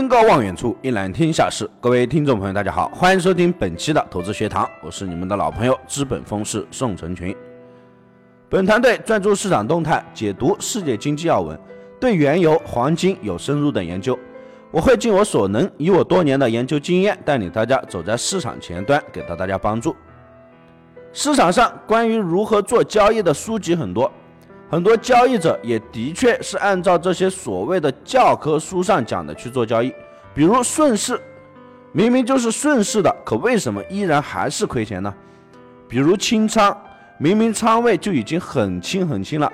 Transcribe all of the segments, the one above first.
登高望远处，一览天下事。各位听众朋友，大家好，欢迎收听本期的投资学堂，我是你们的老朋友资本风市宋成群。本团队专注市场动态，解读世界经济要闻，对原油、黄金有深入的研究。我会尽我所能，以我多年的研究经验，带领大家走在市场前端，给到大家帮助。市场上关于如何做交易的书籍很多。很多交易者也的确是按照这些所谓的教科书上讲的去做交易，比如顺势，明明就是顺势的，可为什么依然还是亏钱呢？比如清仓，明明仓位就已经很轻很轻了，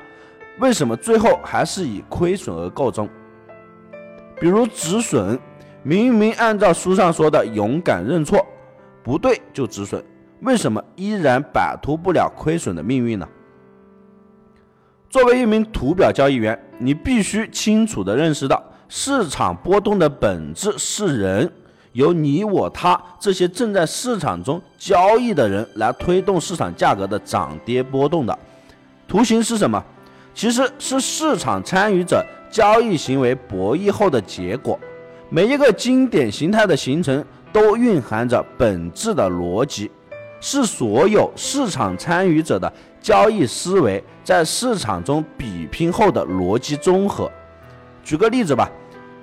为什么最后还是以亏损而告终？比如止损，明明按照书上说的勇敢认错，不对就止损，为什么依然摆脱不了亏损的命运呢？作为一名图表交易员，你必须清楚地认识到，市场波动的本质是人，由你我他这些正在市场中交易的人来推动市场价格的涨跌波动的。图形是什么？其实是市场参与者交易行为博弈后的结果。每一个经典形态的形成都蕴含着本质的逻辑，是所有市场参与者的。交易思维在市场中比拼后的逻辑综合。举个例子吧，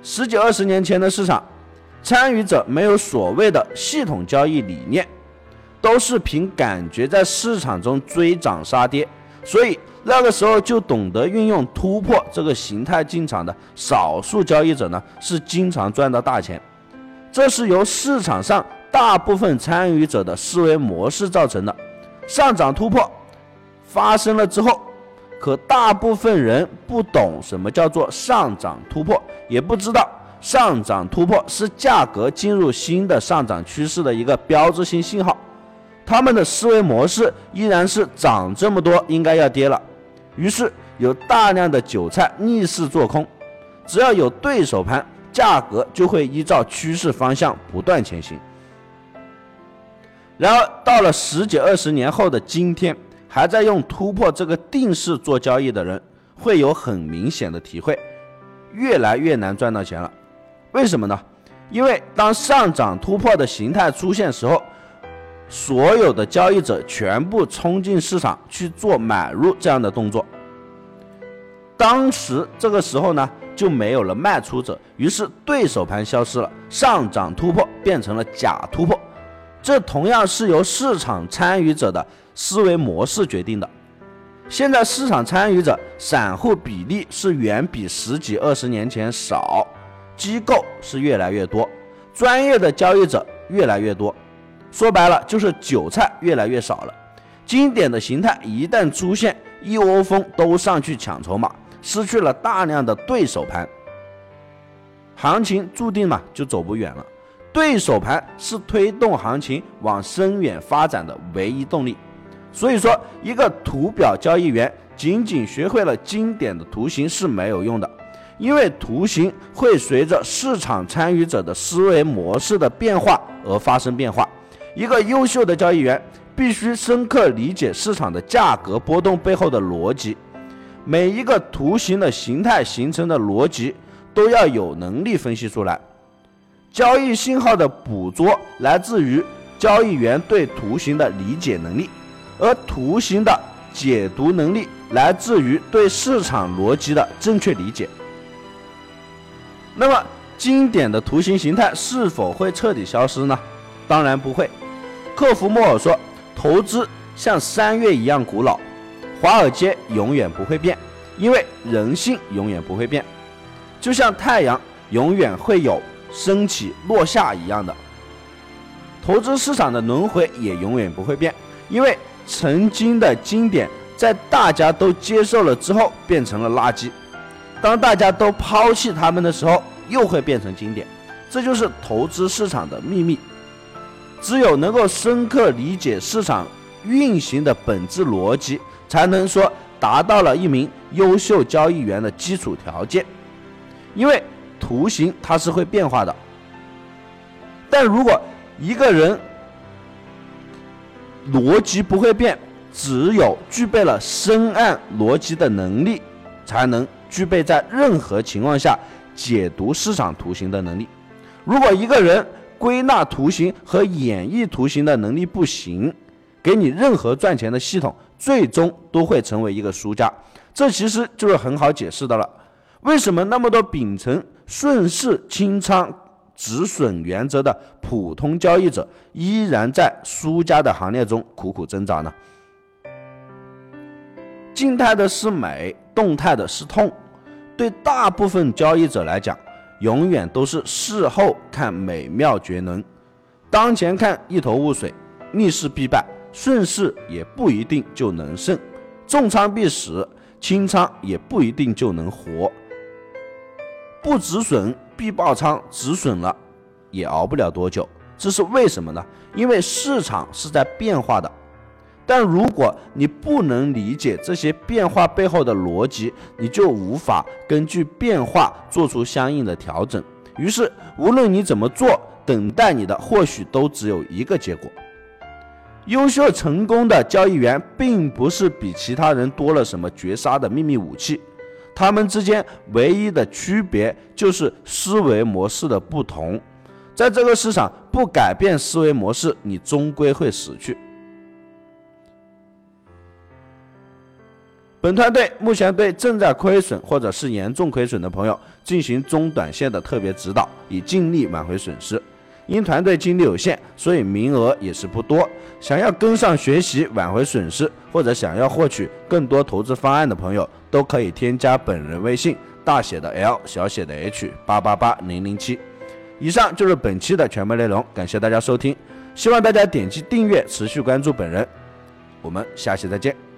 十几二十年前的市场，参与者没有所谓的系统交易理念，都是凭感觉在市场中追涨杀跌，所以那个时候就懂得运用突破这个形态进场的少数交易者呢，是经常赚到大钱。这是由市场上大部分参与者的思维模式造成的，上涨突破。发生了之后，可大部分人不懂什么叫做上涨突破，也不知道上涨突破是价格进入新的上涨趋势的一个标志性信号。他们的思维模式依然是涨这么多应该要跌了，于是有大量的韭菜逆势做空。只要有对手盘，价格就会依照趋势方向不断前行。然而到了十几二十年后的今天。还在用突破这个定式做交易的人，会有很明显的体会，越来越难赚到钱了。为什么呢？因为当上涨突破的形态出现时候，所有的交易者全部冲进市场去做买入这样的动作。当时这个时候呢，就没有了卖出者，于是对手盘消失了，上涨突破变成了假突破。这同样是由市场参与者的思维模式决定的。现在市场参与者散户比例是远比十几二十年前少，机构是越来越多，专业的交易者越来越多。说白了就是韭菜越来越少了。经典的形态一旦出现，一窝蜂都上去抢筹码，失去了大量的对手盘，行情注定嘛就走不远了。对手盘是推动行情往深远发展的唯一动力，所以说，一个图表交易员仅仅学会了经典的图形是没有用的，因为图形会随着市场参与者的思维模式的变化而发生变化。一个优秀的交易员必须深刻理解市场的价格波动背后的逻辑，每一个图形的形态形成的逻辑都要有能力分析出来。交易信号的捕捉来自于交易员对图形的理解能力，而图形的解读能力来自于对市场逻辑的正确理解。那么，经典的图形形态是否会彻底消失呢？当然不会。克弗莫尔说：“投资像三月一样古老，华尔街永远不会变，因为人性永远不会变，就像太阳永远会有。”升起落下一样的，投资市场的轮回也永远不会变，因为曾经的经典在大家都接受了之后变成了垃圾，当大家都抛弃他们的时候又会变成经典，这就是投资市场的秘密。只有能够深刻理解市场运行的本质逻辑，才能说达到了一名优秀交易员的基础条件，因为。图形它是会变化的，但如果一个人逻辑不会变，只有具备了深谙逻辑的能力，才能具备在任何情况下解读市场图形的能力。如果一个人归纳图形和演绎图形的能力不行，给你任何赚钱的系统，最终都会成为一个输家。这其实就是很好解释的了。为什么那么多秉承顺势清仓止损原则的普通交易者，依然在输家的行列中苦苦挣扎呢？静态的是美，动态的是痛。对大部分交易者来讲，永远都是事后看美妙绝伦，当前看一头雾水，逆势必败。顺势也不一定就能胜，重仓必死，轻仓也不一定就能活。不止损必爆仓，止损了也熬不了多久。这是为什么呢？因为市场是在变化的。但如果你不能理解这些变化背后的逻辑，你就无法根据变化做出相应的调整。于是，无论你怎么做，等待你的或许都只有一个结果。优秀成功的交易员，并不是比其他人多了什么绝杀的秘密武器，他们之间唯一的区别就是思维模式的不同。在这个市场，不改变思维模式，你终归会死去。本团队目前对正在亏损或者是严重亏损的朋友进行中短线的特别指导，以尽力挽回损失。因团队精力有限，所以名额也是不多。想要跟上学习挽回损失，或者想要获取更多投资方案的朋友，都可以添加本人微信：大写的 L，小写的 H，八八八零零七。以上就是本期的全部内容，感谢大家收听，希望大家点击订阅，持续关注本人。我们下期再见。